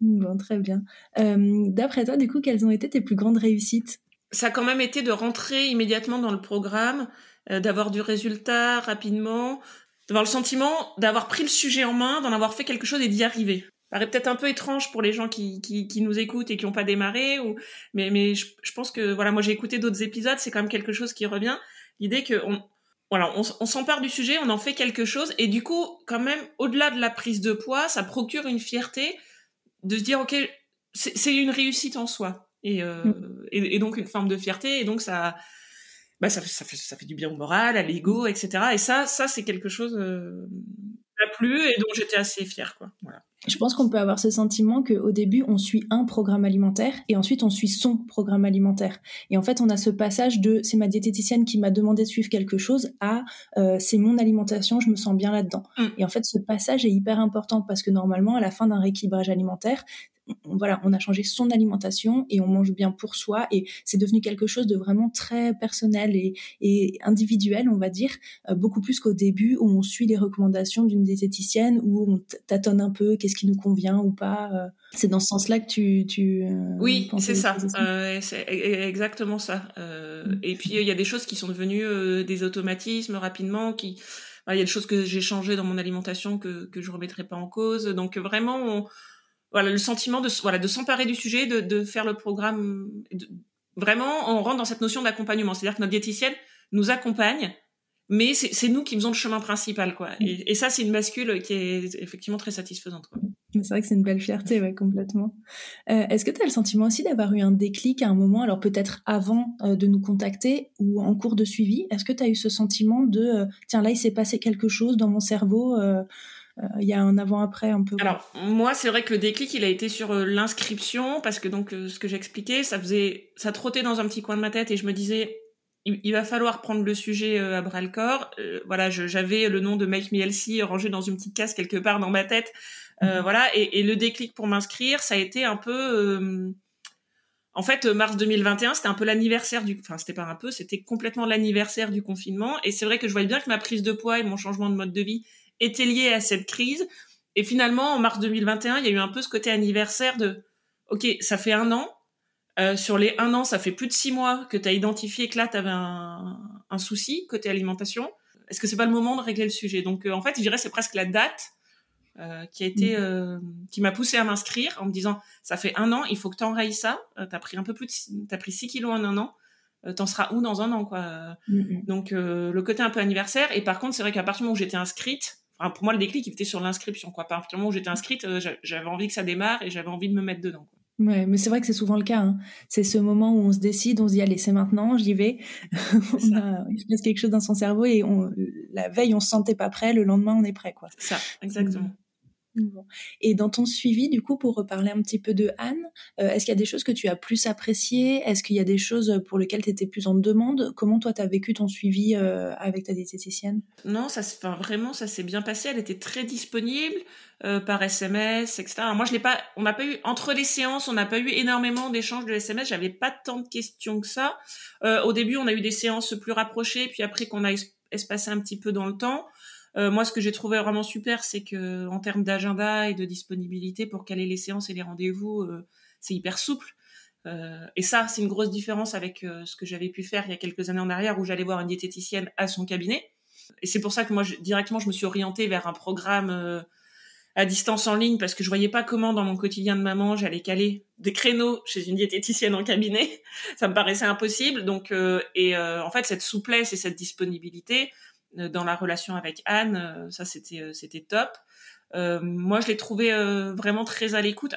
Bon, très bien. D'après toi, du coup, quelles ont été tes plus grandes réussites? Ça a quand même été de rentrer immédiatement dans le programme, euh, d'avoir du résultat rapidement, d'avoir le sentiment d'avoir pris le sujet en main, d'en avoir fait quelque chose et d'y arriver. Ça paraît peut-être un peu étrange pour les gens qui, qui, nous écoutent et qui n'ont pas démarré, ou, mais, mais je, pense que voilà, moi j'ai écouté d'autres épisodes, c'est quand même quelque chose qui revient. L'idée que on, voilà, on, on s'empare du sujet, on en fait quelque chose, et du coup, quand même, au-delà de la prise de poids, ça procure une fierté de se dire, ok, c'est une réussite en soi et, mm. et, et, donc une forme de fierté. Et donc ça, bah ça, ça, fait, ça fait du bien au moral, à l'ego, etc. Et ça, ça c'est quelque chose euh, m'a plu et dont j'étais assez fière. Quoi. Voilà. Je pense qu'on peut avoir ce sentiment qu'au début, on suit un programme alimentaire et ensuite on suit son programme alimentaire. Et en fait, on a ce passage de c'est ma diététicienne qui m'a demandé de suivre quelque chose à euh, c'est mon alimentation, je me sens bien là-dedans. Mm. Et en fait, ce passage est hyper important parce que normalement, à la fin d'un rééquilibrage alimentaire, voilà, on a changé son alimentation et on mange bien pour soi et c'est devenu quelque chose de vraiment très personnel et, individuel, on va dire, euh, beaucoup plus qu'au début où on suit les recommandations d'une diététicienne où on tâtonne un peu qu'est-ce qui nous convient ou pas. Euh. c'est dans ce sens-là que tu. tu euh, oui, c'est ça. c'est exactement ça. Mm. Et puis il y a des choses qui sont devenues des automatismes rapidement qui. Il y a des choses que j'ai changées dans mon alimentation que, que je remettrai pas en cause. Donc vraiment, on, voilà le sentiment de voilà de s'emparer du sujet, de, de faire le programme. vraiment, on rentre dans cette notion d'accompagnement, c'est-à-dire que notre diététicienne nous accompagne, mais c'est nous qui faisons le chemin principal, quoi. Mm. Et, ça, c'est une bascule qui est effectivement très satisfaisante. C'est vrai que c'est une belle fierté, ouais, complètement. Euh, Est-ce que tu as le sentiment aussi d'avoir eu un déclic à un moment, alors peut-être avant euh, de nous contacter ou en cours de suivi? Est-ce que tu as eu ce sentiment de, euh, tiens, là, il s'est passé quelque chose dans mon cerveau il y a un avant-après un peu. Alors moi, c'est vrai que le déclic, il a été sur euh, l'inscription parce que donc euh, ce que j'expliquais, ça faisait, ça trottait dans un petit coin de ma tête et je me disais, il, va falloir prendre le sujet à bras le corps. voilà, j'avais le nom de Make Me Healthy rangé dans une petite case quelque part dans ma tête. Mhm. Voilà, et, et, le déclic pour m'inscrire, ça a été un peu. En fait, mars 2021, c'était un peu l'anniversaire du, enfin, c'était pas un peu, c'était complètement l'anniversaire du confinement. Et c'est vrai que je voyais bien que ma prise de poids et mon changement de mode de vie était lié à cette crise. Et finalement, en mars 2021, il y a eu un peu ce côté anniversaire de, OK, ça fait un an. Euh, sur les un an, ça fait plus de six mois que tu as identifié que là, tu avais un, un, souci côté alimentation. Est-ce que c'est pas le moment de régler le sujet? Donc, euh, en fait, je dirais c'est presque la date euh, qui a été, mm. euh, qui m'a poussé à m'inscrire en me disant, ça fait un an, il faut que tu enrayes ça. Euh, tu as pris un peu plus, de, as pris 6 kilos en un an. T'en seras où dans un an, quoi? Mm, mm. Donc, le côté un peu anniversaire. Et par contre, c'est vrai qu'à partir du moment où j'étais inscrite, pour moi, le déclic, il était sur l'inscription. Quoi. À partir du moment où j'étais inscrite, euh, j'avais envie que ça démarre et j'avais envie de me mettre dedans. Ouais, mais c'est vrai que c'est souvent le cas. Hein. C'est ce moment où on se décide, on se dit allez, c'est maintenant, j'y vais. il se passe quelque chose dans son cerveau et on, la veille, on se sentait pas prêt, le lendemain, on est prêt. Quoi. Ça, exactement. Et dans ton suivi, du coup, pour reparler un petit peu de Anne, euh, est-ce qu'il y a des choses que tu as plus appréciées? Est-ce qu'il y a des choses pour lesquelles tu étais plus en demande? Comment toi, tu as vécu ton suivi euh, avec ta diététicienne? Non, ça, enfin, vraiment, ça s'est bien passé. Elle était très disponible euh, par SMS, etc. moi, je l'ai pas. On n'a pas eu entre les séances, on n'a pas eu énormément d'échanges de SMS. J'avais pas tant de questions que ça. au début, on a eu des séances plus rapprochées, puis après qu'on a espacé un petit peu dans le temps. Euh, moi, ce que j'ai trouvé vraiment super, c'est que en termes d'agenda et de disponibilité pour caler les séances et les rendez-vous, euh, c'est hyper souple. Euh, et ça, c'est une grosse différence avec ce que j'avais pu faire il y a quelques années en arrière, où j'allais voir une diététicienne à son cabinet. Et c'est pour ça que moi, directement, je me suis orientée vers un programme à distance en ligne parce que je voyais pas comment dans mon quotidien de maman j'allais caler des créneaux chez une diététicienne en cabinet. Ça me paraissait impossible. Donc, et en fait, cette souplesse et cette disponibilité, dans la relation avec Anne, euh, ça c'était euh, c'était top. moi, je l'ai trouvé vraiment très à l'écoute.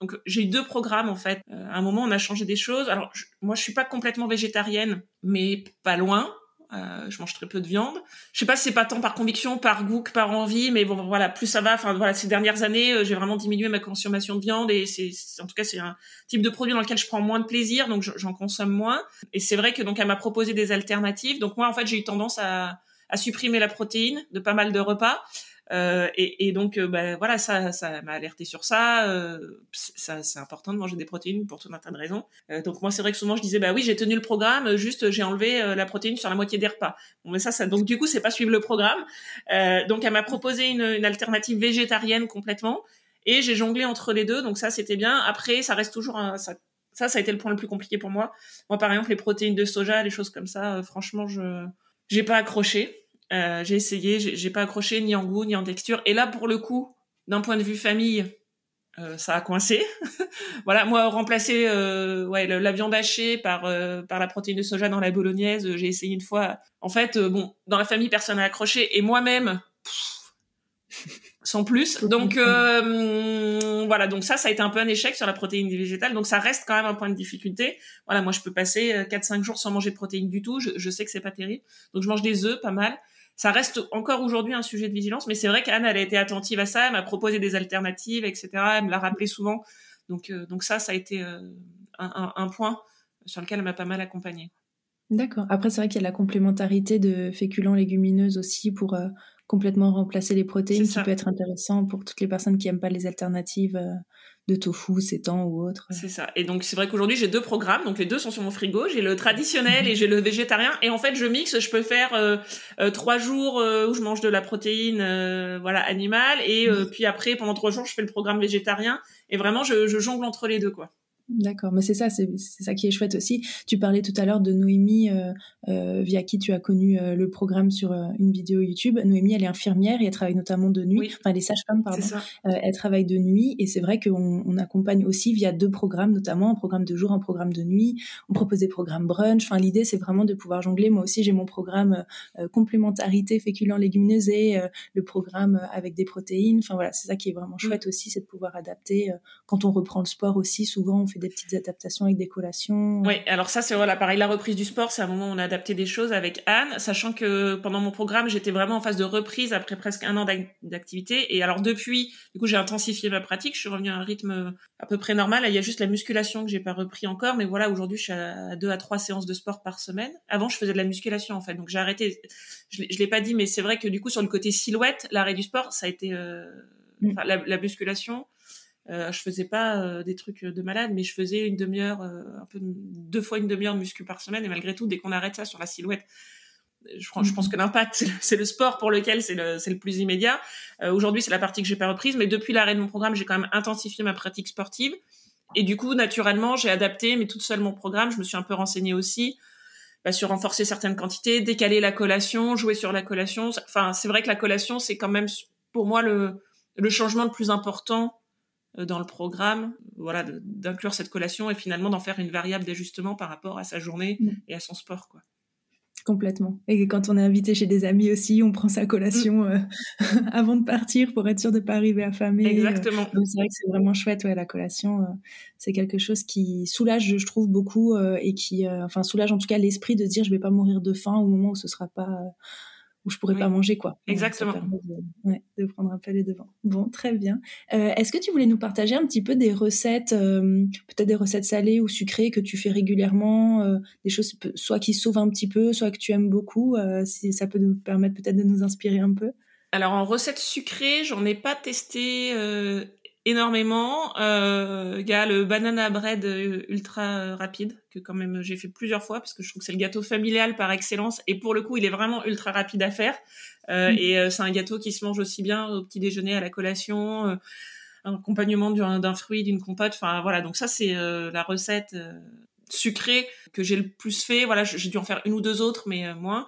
donc j'ai eu deux programmes en fait. à un moment, on a changé des choses. Alors moi, je suis pas complètement végétarienne, mais pas loin. je mange très peu de viande. Je sais pas si c'est pas tant par conviction, par goût que par envie, mais bon voilà, plus ça va. Enfin voilà, ces dernières années, j'ai vraiment diminué ma consommation de viande et c'est en tout cas c'est un type de produit dans lequel je prends moins de plaisir, donc j'en consomme moins. Et c'est vrai que donc elle m'a proposé des alternatives. Donc moi en fait j'ai eu tendance à à supprimer la protéine de pas mal de repas. Euh, et, et, donc, euh, bah, voilà, ça, ça m'a alerté sur ça. Euh, ça c'est important de manger des protéines pour tout un tas de raisons. Euh, donc moi, c'est vrai que souvent je disais, bah oui, j'ai tenu le programme, juste j'ai enlevé euh, la protéine sur la moitié des repas. Bon, mais ça, ça, donc du coup, c'est pas suivre le programme. donc elle m'a proposé une, une, alternative végétarienne complètement, et j'ai jonglé entre les deux. Donc ça, c'était bien. Après, ça reste toujours un, ça, ça, ça a été le point le plus compliqué pour moi. Moi, par exemple, les protéines de soja, les choses comme ça, franchement, je j'ai pas accroché. Euh, j'ai essayé, j'ai pas accroché ni en goût ni en texture. Et là, pour le coup, d'un point de vue famille, euh, ça a coincé. voilà, moi remplacer euh, ouais la viande hachée par euh, par la protéine de soja dans la bolognaise, j'ai essayé une fois. En fait, euh, bon, dans la famille personne n'a accroché et moi-même sans plus. Donc euh, voilà, donc ça, ça a été un peu un échec sur la protéine végétale. Donc ça reste quand même un point de difficulté. Voilà, moi je peux passer 4-5 jours sans manger de protéines du tout. Je, je sais que c'est pas terrible. Donc je mange des œufs, pas mal. Ça reste encore aujourd'hui un sujet de vigilance, mais c'est vrai qu'Anne, elle a été attentive à ça, elle m'a proposé des alternatives, etc. Elle me l'a rappelé souvent. Donc, donc ça, ça a été un, un, un point sur lequel elle m'a pas mal accompagnée. D'accord. Après, c'est vrai qu'il y a la complémentarité de féculents légumineuses aussi pour euh, complètement remplacer les protéines, qui peut être intéressant pour toutes les personnes qui n'aiment pas les alternatives euh, de tofu, sétan ou autre. C'est ça. Et donc, c'est vrai qu'aujourd'hui, j'ai deux programmes. Donc, les deux sont sur mon frigo. J'ai le traditionnel et j'ai le végétarien. Et en fait, je mixe. Je peux faire euh, trois jours où je mange de la protéine voilà, animale. Et puis après, pendant trois jours, je fais le programme végétarien. Et vraiment, je, je jongle entre les deux, quoi. D'accord, mais c'est ça, c'est ça qui est chouette aussi. Tu parlais tout à l'heure de Noémie, euh, euh, via qui tu as connu euh, le programme sur une vidéo YouTube. Noémie, elle est infirmière et elle travaille notamment de nuit. Enfin, elle est sage-femme, pardon. elle travaille de nuit et c'est vrai qu'on on accompagne aussi via deux programmes, notamment un programme de jour, un programme de nuit. On propose des programmes brunch. Enfin, l'idée, c'est vraiment de pouvoir jongler. Moi aussi, j'ai mon programme complémentarité féculents légumineuses et le programme avec des protéines. Enfin voilà, c'est ça qui est vraiment mm. chouette aussi, c'est de pouvoir adapter. quand on reprend le sport aussi, souvent on fait des petites adaptations avec des collations. Oui, alors ça, c'est voilà, pareil, la reprise du sport, c'est un moment où on a adapté des choses avec Anne, sachant que pendant mon programme, j'étais vraiment en phase de reprise après presque un an d'activité. Et alors depuis, du coup, j'ai intensifié ma pratique, je suis revenue à un rythme à peu près normal. Il y a juste la musculation que j'ai pas repris encore, mais voilà, aujourd'hui, je suis à deux à trois séances de sport par semaine. Avant, je faisais de la musculation en fait, donc j'ai arrêté. Je, je l'ai pas dit, mais c'est vrai que du coup, sur le côté silhouette, l'arrêt du sport, ça a été euh... Mm. la, la musculation je faisais pas euh, des trucs de malade, mais je faisais une demi-heure, euh, un peu deux fois une demi-heure de muscu par semaine. Et malgré tout, dès qu'on arrête ça sur la silhouette, je, je pense mhm. que l'impact, c'est le sport pour lequel c'est le, le, plus immédiat. Aujourd'hui, c'est la partie que j'ai pas reprise, mais depuis l'arrêt de mon programme, j'ai quand même intensifié ma pratique sportive. Et du coup, naturellement, j'ai adapté, mais toute seule mon programme. Je me suis un peu renseignée aussi bah, sur renforcer certaines quantités, décaler la collation, jouer sur la collation. Enfin, c'est vrai que la collation, c'est quand même pour moi le, le changement le plus important euh, dans le programme, voilà, d'inclure cette collation et finalement d'en faire une variable d'ajustement par rapport à sa journée mm. et à son sport, quoi. Complètement. Et quand on est invité chez des amis aussi, on prend sa collation mm. euh, avant de partir pour être sûr de ne pas arriver affamé. Exactement. donc c'est vrai que c'est vraiment chouette, ouais, la collation. Euh, c'est quelque chose qui soulage, je trouve, beaucoup et qui, enfin, soulage en tout cas l'esprit de se dire je vais pas mourir de faim au moment où ce sera pas où je pourrais pas manger quoi. Exactement. De, ouais, de, prendre un peu les devants. Bon, très bien. Euh, Est-ce que tu voulais nous partager un petit peu des recettes, euh, peut-être des recettes salées ou sucrées que tu fais régulièrement, euh, des choses soit qui sauvent un petit peu, soit que tu aimes beaucoup, euh, si ça peut nous permettre peut-être de nous inspirer un peu? Alors en recettes sucrées, j'en ai pas testé euh, énormément. Euh, il y a le banana bread euh, ultra rapide que quand même j'ai fait plusieurs fois parce que je trouve que c'est le gâteau familial par excellence. Et pour le coup il est vraiment ultra rapide à faire. Euh, mm. et euh, c'est un gâteau qui se mange aussi bien au petit déjeuner à la collation euh, un accompagnement d'un fruit d'une compote. Enfin voilà. Donc ça c'est la recette sucrée que j'ai le plus fait. Voilà j'ai dû en faire une ou deux autres mais moins.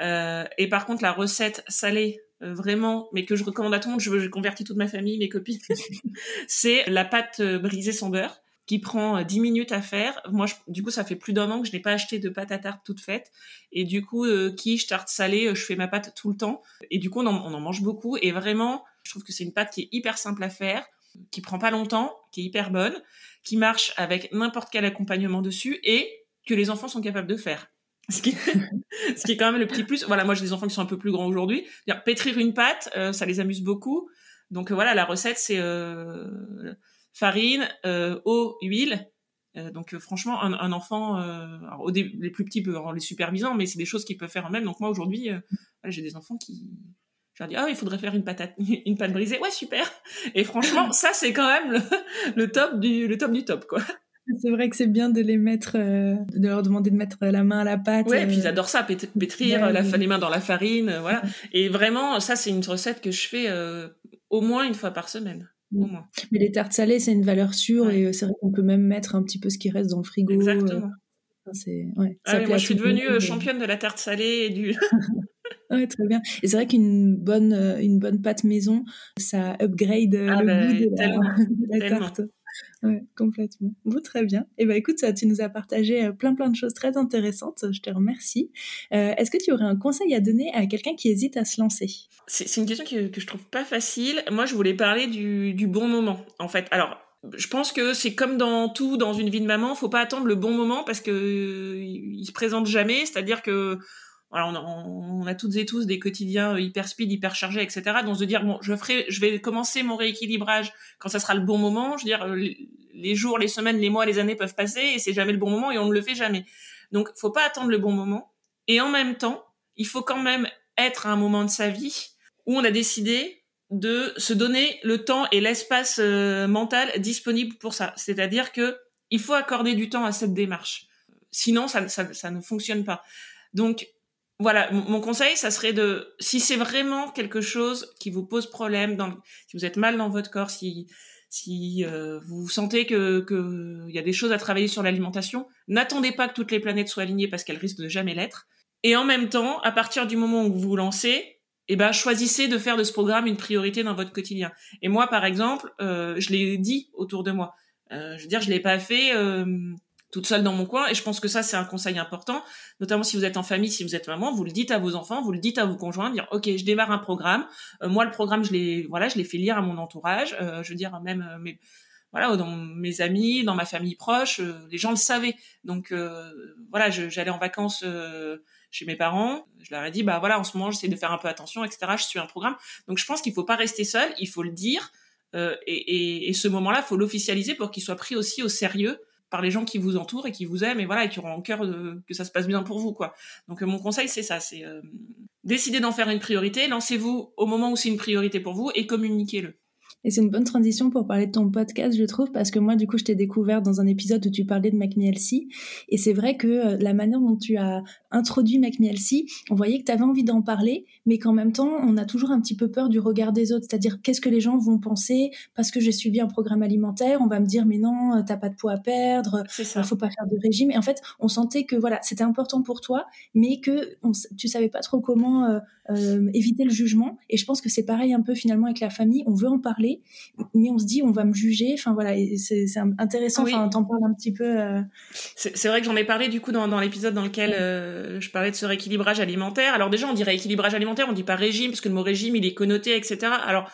Et par contre la recette salée euh, vraiment, mais que je recommande à tout le monde, je, je convertis toute ma famille, mes copines, c'est la pâte euh, brisée sans beurre qui prend 10 euh, minutes à faire. Moi, du coup, ça fait plus d'un an que je n'ai pas acheté de pâte à tarte toute faite. Et du coup, euh, quiche, tarte salée, je fais ma pâte tout le temps. Et du coup, on en, on en mange beaucoup. Et vraiment, je trouve que c'est une pâte qui est hyper simple à faire, qui prend pas longtemps, qui est hyper bonne, qui marche avec n'importe quel accompagnement dessus et que les enfants sont capables de faire. Ce qui, ce qui est quand même le petit plus. Voilà, moi j'ai des enfants qui sont un peu plus grands aujourd'hui. Pétrir une pâte, euh, ça les amuse beaucoup. Donc euh, voilà, la recette c'est euh, farine, eau, huile. donc franchement, un, un enfant, au les plus petits peuvent en les supervisant, mais c'est des choses qu'ils peuvent faire eux-mêmes. Donc moi aujourd'hui, j'ai des enfants qui, je leur dis ah il faudrait faire une patate, une pâte brisée. Ouais super. Et franchement, ça c'est quand même le, le top du le top du top quoi. C'est vrai que c'est bien de les mettre, euh, de leur demander de mettre la main à la pâte. Ouais, et puis ils adorent ça, pétrir la, les mains dans la farine, euh, voilà. Et vraiment, ça c'est une recette que je fais euh, au moins une fois par semaine. Au mm. moins. Mais les tartes salées, c'est une valeur sûre et c'est vrai qu'on peut même mettre un petit peu ce qui reste dans le frigo. Exactement. ouais, ah moi, je suis devenue championne de la tarte salée et du. ouais, très bien. Et c'est vrai qu'une bonne, une bonne pâte maison, ça upgrade ah le bah, goût de la, tarte. Ouais, complètement. Bon, très bien. Et eh ben écoute, tu nous as partagé euh, plein plein de choses très intéressantes. Je te remercie. Euh, est-ce que tu aurais un conseil à donner à quelqu'un qui hésite à se lancer? C'est une question que, je trouve pas facile. Moi, je voulais parler du, du bon moment. En fait, alors je pense que c'est comme dans tout dans une vie de maman, faut pas attendre le bon moment parce que il se présente jamais. C'est-à-dire que voilà, on a, toutes et tous des quotidiens hyper speed, hyper chargés, etc. Donc de dire bon, je ferai, je vais commencer mon rééquilibrage quand ça sera le bon moment. Je veux dire, euh, les jours, les semaines, les mois, les années peuvent passer et c'est jamais le bon moment et on ne le fait jamais. Donc faut pas attendre le bon moment. Et en même temps, il faut quand même être à un moment de sa vie où on a décidé de se donner le temps et l'espace euh, mental disponible pour ça. C'est-à-dire que il faut accorder du temps à cette démarche. Sinon, ça, ça, ça ne fonctionne pas. Donc, voilà, mon conseil, ça serait de, si c'est vraiment quelque chose qui vous pose problème, dans, si vous êtes mal dans votre corps, si si euh, vous sentez que qu'il y a des choses à travailler sur l'alimentation, n'attendez pas que toutes les planètes soient alignées parce qu'elles risquent de jamais l'être. Et en même temps, à partir du moment où vous vous lancez, eh ben choisissez de faire de ce programme une priorité dans votre quotidien. Et moi, par exemple, euh, je l'ai dit autour de moi. Euh, je veux dire, je l'ai pas fait toute seule dans mon coin. Et je pense que ça, c'est un conseil important, notamment si vous êtes en famille, si vous êtes maman, vous le dites à vos enfants, vous le dites à vos conjoints, dire ok, je démarre un programme. Euh, moi, le programme, je l'ai, voilà, je l'ai fait lire à mon entourage. Euh, je veux dire même euh, mes, voilà, dans mes amis, dans ma famille proche, les gens le savaient. Donc voilà, j'allais en vacances chez mes parents. Je leur ai dit bah voilà, en ce moment, j'essaie de faire un peu attention, etc. Je suis un programme. Donc je pense qu'il faut pas rester seul, il faut le dire. Et, et, et, ce moment-là, faut l'officialiser pour qu'il soit pris aussi au sérieux par les gens qui vous entourent et qui vous aiment et voilà et qui auront en cœur que ça se passe bien pour vous quoi. Donc euh, mon conseil c'est ça, c'est euh, décider d'en faire une priorité, lancez-vous au moment où c'est une priorité pour vous et communiquez-le. Et c'est une bonne transition pour parler de ton podcast, je trouve, parce que moi, du coup, je t'ai découvert dans un épisode où tu parlais de MacMielsi. Et c'est vrai que euh, la manière dont tu as introduit MacMielsi, on voyait que tu avais envie d'en parler, mais qu'en même temps, on a toujours un petit peu peur du regard des autres. C'est-à-dire, qu'est-ce que les gens vont penser parce que j'ai suivi un programme alimentaire? On va me dire, mais non, euh, t'as pas de poids à perdre, il faut pas faire de régime. Et en fait, on sentait que voilà, c'était important pour toi, mais que on, tu savais pas trop comment euh, éviter le jugement. Et je pense que c'est pareil un peu finalement avec la famille. On veut en parler mais on se dit on va me juger. Enfin voilà, c'est intéressant. Enfin, t'en parles un petit peu. Euh. C'est vrai que j'en ai parlé du coup dans, dans l'épisode dans lequel euh, je parlais de ce rééquilibrage alimentaire. Alors déjà, on dit rééquilibrage alimentaire, on dit pas régime parce que le mot régime il est connoté, etc. Alors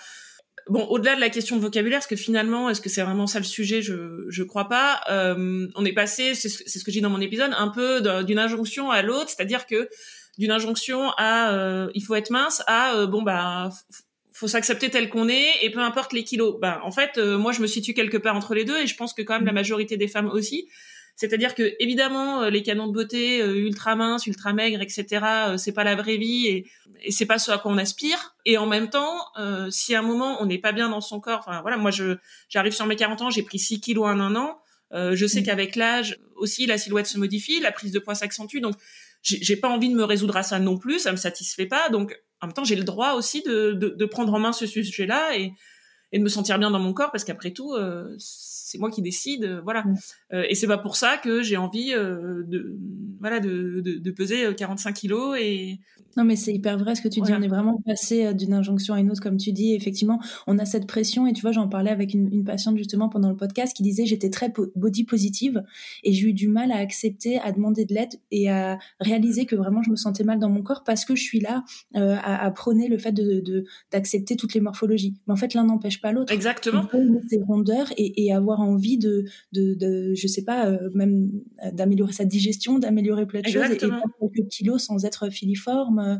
Bon, au-delà de la question de vocabulaire, est-ce que finalement, est-ce que c'est vraiment ça le sujet? Je je crois pas. Euh, on est passé, c'est ce, ce que j'ai dit dans mon épisode, un peu d'une injonction à l'autre, c'est-à-dire que d'une injonction à il faut être mince à bon bah faut s'accepter tel qu'on est et peu importe les kilos. Ben, en fait, euh, moi, je me situe quelque part entre les deux et je pense que quand même la majorité des femmes aussi. C'est-à-dire que évidemment, euh, les canons de beauté euh, ultra minces, ultra maigres, etc., c'est pas la vraie vie et, et c'est pas ce à quoi on aspire. Et en même temps, si à un moment on n'est pas bien dans son corps, enfin voilà, moi je j'arrive sur mes 40 ans, j'ai pris 6 kilos en un an. je sais mm. qu'avec l'âge aussi, la silhouette se modifie, la prise de poids s'accentue. Donc j'ai pas envie de me résoudre à ça non plus, ça me satisfait pas. Donc en même temps, j'ai le droit aussi de, de, prendre en main ce sujet-là et, et de me sentir bien dans mon corps parce qu'après tout, euh, c'est moi qui décide, euh, voilà. Mm. Euh, et c'est pas pour ça que j'ai envie euh, de, voilà, de, de, de, peser 45 kilos et, non, mais c'est hyper vrai ce que tu dis. On est vraiment passé d'une injonction à une autre, comme tu dis. Effectivement, on a cette pression. Et tu vois, j'en parlais avec une, une, patiente justement pendant le podcast qui disait j'étais très body positive et j'ai eu du mal à accepter, à demander de l'aide et à réaliser que vraiment je me sentais mal dans mon corps parce que je suis là euh, à, à, prôner le fait de d'accepter toutes les morphologies. Mais en fait, l'un n'empêche pas l'autre. Exactement. On peut ses rondeurs et, et, avoir envie de, de, de je sais pas, euh, même d'améliorer sa digestion, d'améliorer plein de choses et, et quelques kilos sans être filiforme euh,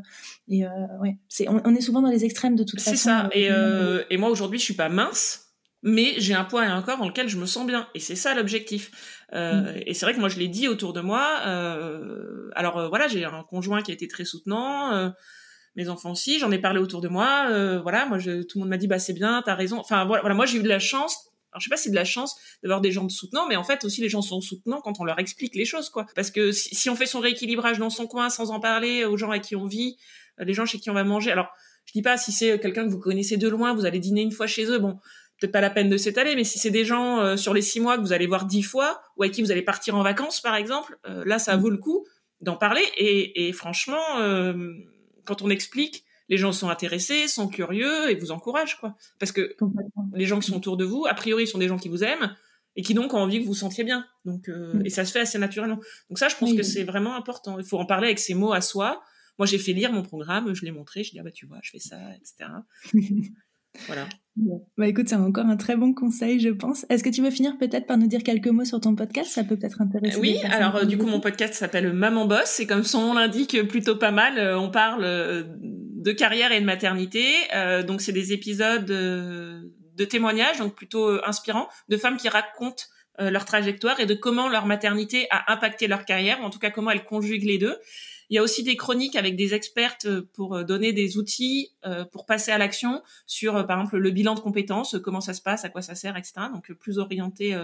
et euh, ouais, c'est, on, est souvent dans les extrêmes de toute façon. C'est ça. Euh, et, et moi aujourd'hui, je suis pas mince, mais j'ai un poids et un corps dans lequel je me sens bien. Et c'est ça l'objectif. Euh, mm. Et c'est vrai que moi, je l'ai dit autour de moi. Euh, alors voilà, j'ai un conjoint qui a été très soutenant. Euh, mes enfants aussi, j'en ai parlé autour de moi. voilà, moi, je, tout le monde m'a dit bah c'est bien, t'as raison. Enfin voilà, voilà moi j'ai eu de la chance alors je sais pas si c'est de la chance d'avoir des gens de soutenants, mais en fait aussi les gens sont soutenants quand on leur explique les choses, quoi. Parce que si, on fait son rééquilibrage dans son coin sans en parler aux gens avec qui on vit, euh, les gens chez qui on va manger. Alors je dis pas si c'est quelqu'un que vous connaissez de loin, vous allez dîner une fois chez eux, bon peut-être pas la peine de s'étaler, mais si c'est des gens euh, sur les six mois que vous allez voir dix fois ou avec qui vous allez partir en vacances par exemple, euh, là ça vaut le coup d'en parler. Et, et franchement, quand on explique les gens sont intéressés, sont curieux et vous encouragent, quoi. Parce que les gens qui sont autour de vous, a priori, sont des gens qui vous aiment. et qui donc ont envie que vous vous sentiez bien. Donc, mm. et ça se fait assez naturellement. Donc ça, je pense que c'est vraiment important. Il faut en parler avec ses mots à soi. Moi, j'ai fait lire mon programme, je l'ai montré, je dis ah bah tu vois, je fais ça, etc. voilà. Bah écoute, c'est encore un très bon conseil, je pense. Est-ce que tu veux finir peut-être par nous dire quelques mots sur ton podcast? Ça peut peut-être intéresser. Oui, alors euh, du coup, mon podcast s'appelle Maman Boss. C'est comme son nom l'indique, plutôt pas mal. Euh, on parle euh, de carrière et de maternité. donc, c'est des épisodes de témoignages, donc plutôt inspirants, de femmes qui racontent leur trajectoire et de comment leur maternité a impacté leur carrière, ou en tout cas comment elles conjuguent les deux. Il y a aussi des chroniques avec des expertes euh, pour euh, donner des outils euh, pour passer à l'action sur, par exemple, le bilan de compétences, comment ça se passe, à quoi ça sert, etc. Donc plus orienté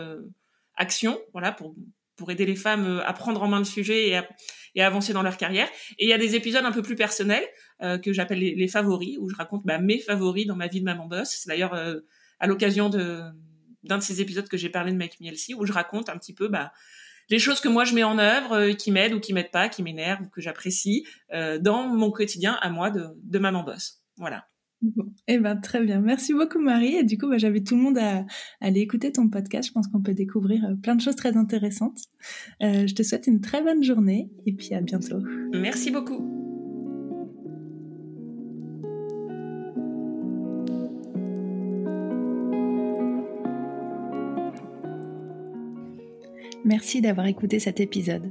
action, voilà, pour pour aider les femmes à prendre en main le sujet et à, et avancer dans leur carrière. Et il y a des épisodes un peu plus personnels que j'appelle les, favoris, où je raconte bah, mes favoris dans ma vie de maman boss. C'est d'ailleurs à l'occasion de d'un de ces épisodes que j'ai parlé de Make Me Elsie, où je raconte un petit peu bah, les choses que moi je mets en œuvre, euh, qui m'aident ou qui m'aident pas, qui m'énervent ou que j'apprécie euh, dans mon quotidien à moi de, de maman boss. Voilà. Bon, eh ben très bien, merci beaucoup Marie. Et du coup, bah, j'avais tout le monde à, aller écouter ton podcast. Je pense qu'on peut découvrir euh, plein de choses très intéressantes. je te souhaite une très bonne journée et puis à bientôt. Merci beaucoup. Merci d'avoir écouté cet épisode.